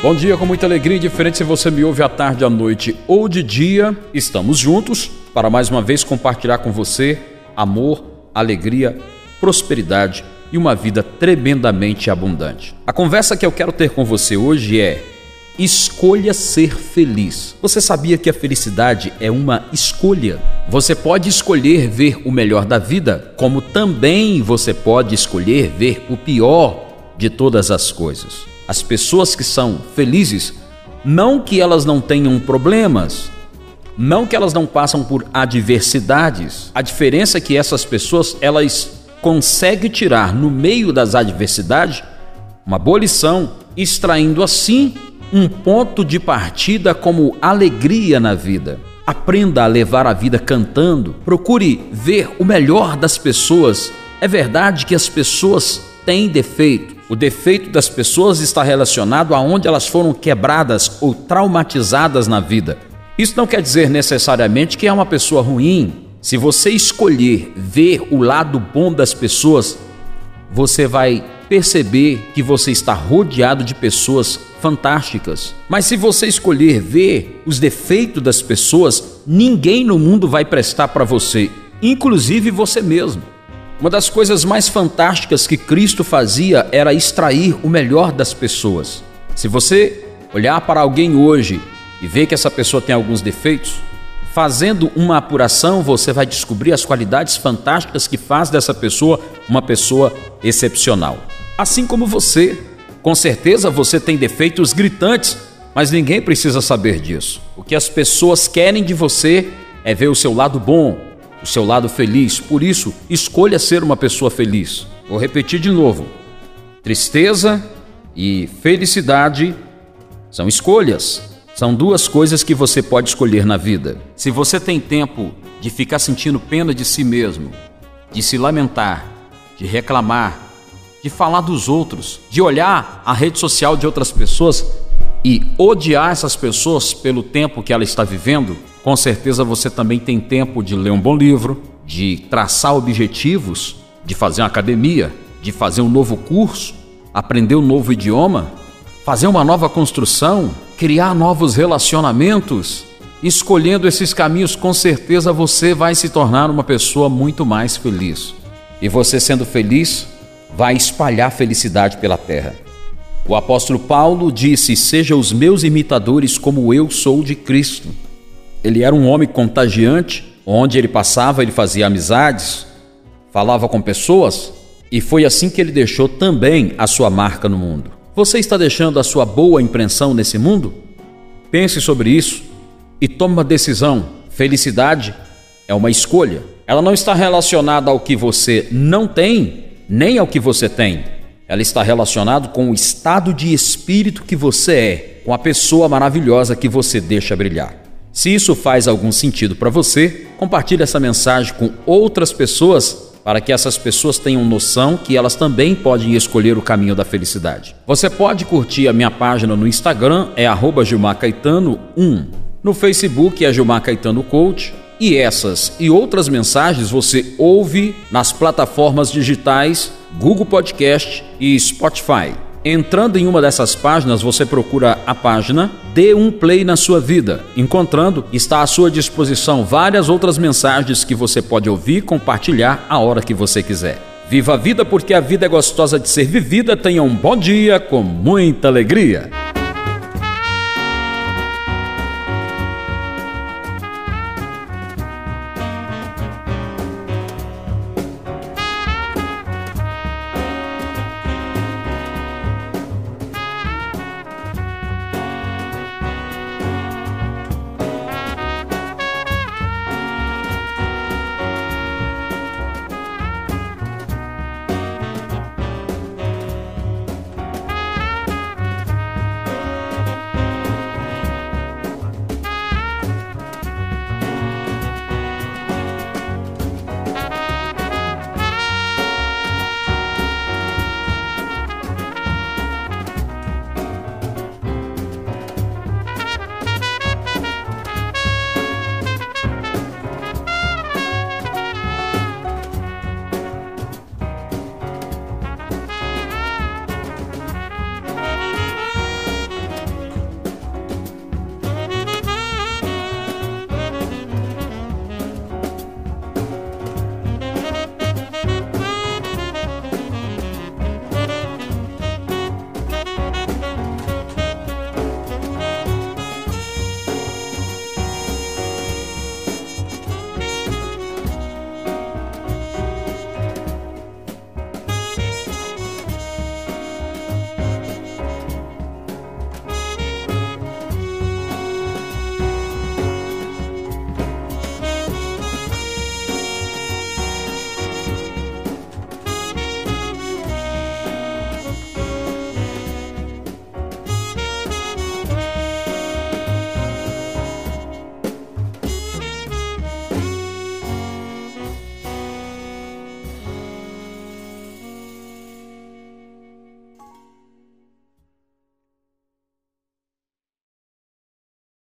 Bom dia, com muita alegria, indiferente se você me ouve à tarde, à noite ou de dia, estamos juntos para mais uma vez compartilhar com você amor, alegria, prosperidade e uma vida tremendamente abundante. A conversa que eu quero ter com você hoje é: escolha ser feliz. Você sabia que a felicidade é uma escolha? Você pode escolher ver o melhor da vida, como também você pode escolher ver o pior de todas as coisas. As pessoas que são felizes, não que elas não tenham problemas, não que elas não passam por adversidades. A diferença é que essas pessoas, elas conseguem tirar no meio das adversidades uma boa lição, extraindo assim um ponto de partida como alegria na vida. Aprenda a levar a vida cantando. Procure ver o melhor das pessoas. É verdade que as pessoas têm defeito, o defeito das pessoas está relacionado a onde elas foram quebradas ou traumatizadas na vida. Isso não quer dizer necessariamente que é uma pessoa ruim. Se você escolher ver o lado bom das pessoas, você vai perceber que você está rodeado de pessoas fantásticas. Mas se você escolher ver os defeitos das pessoas, ninguém no mundo vai prestar para você, inclusive você mesmo. Uma das coisas mais fantásticas que Cristo fazia era extrair o melhor das pessoas. Se você olhar para alguém hoje e ver que essa pessoa tem alguns defeitos, fazendo uma apuração, você vai descobrir as qualidades fantásticas que faz dessa pessoa uma pessoa excepcional. Assim como você, com certeza você tem defeitos gritantes, mas ninguém precisa saber disso. O que as pessoas querem de você é ver o seu lado bom, o seu lado feliz. Por isso, escolha ser uma pessoa feliz. Vou repetir de novo: tristeza e felicidade são escolhas. São duas coisas que você pode escolher na vida. Se você tem tempo de ficar sentindo pena de si mesmo, de se lamentar, de reclamar, de falar dos outros, de olhar a rede social de outras pessoas e odiar essas pessoas pelo tempo que ela está vivendo, com certeza você também tem tempo de ler um bom livro, de traçar objetivos, de fazer uma academia, de fazer um novo curso, aprender um novo idioma, fazer uma nova construção, criar novos relacionamentos. Escolhendo esses caminhos, com certeza você vai se tornar uma pessoa muito mais feliz. E você sendo feliz, vai espalhar felicidade pela terra. O apóstolo Paulo disse: Seja os meus imitadores como eu sou de Cristo. Ele era um homem contagiante, onde ele passava, ele fazia amizades, falava com pessoas, e foi assim que ele deixou também a sua marca no mundo. Você está deixando a sua boa impressão nesse mundo? Pense sobre isso e tome uma decisão. Felicidade é uma escolha. Ela não está relacionada ao que você não tem, nem ao que você tem. Ela está relacionada com o estado de espírito que você é, com a pessoa maravilhosa que você deixa brilhar. Se isso faz algum sentido para você, compartilhe essa mensagem com outras pessoas para que essas pessoas tenham noção que elas também podem escolher o caminho da felicidade. Você pode curtir a minha página no Instagram, é gilmarcaetano1. No Facebook é Gilmar Caetano Coach. E essas e outras mensagens você ouve nas plataformas digitais Google Podcast e Spotify. Entrando em uma dessas páginas, você procura a página Dê um Play na sua vida. Encontrando, está à sua disposição várias outras mensagens que você pode ouvir e compartilhar a hora que você quiser. Viva a vida porque a vida é gostosa de ser vivida. Tenha um bom dia com muita alegria.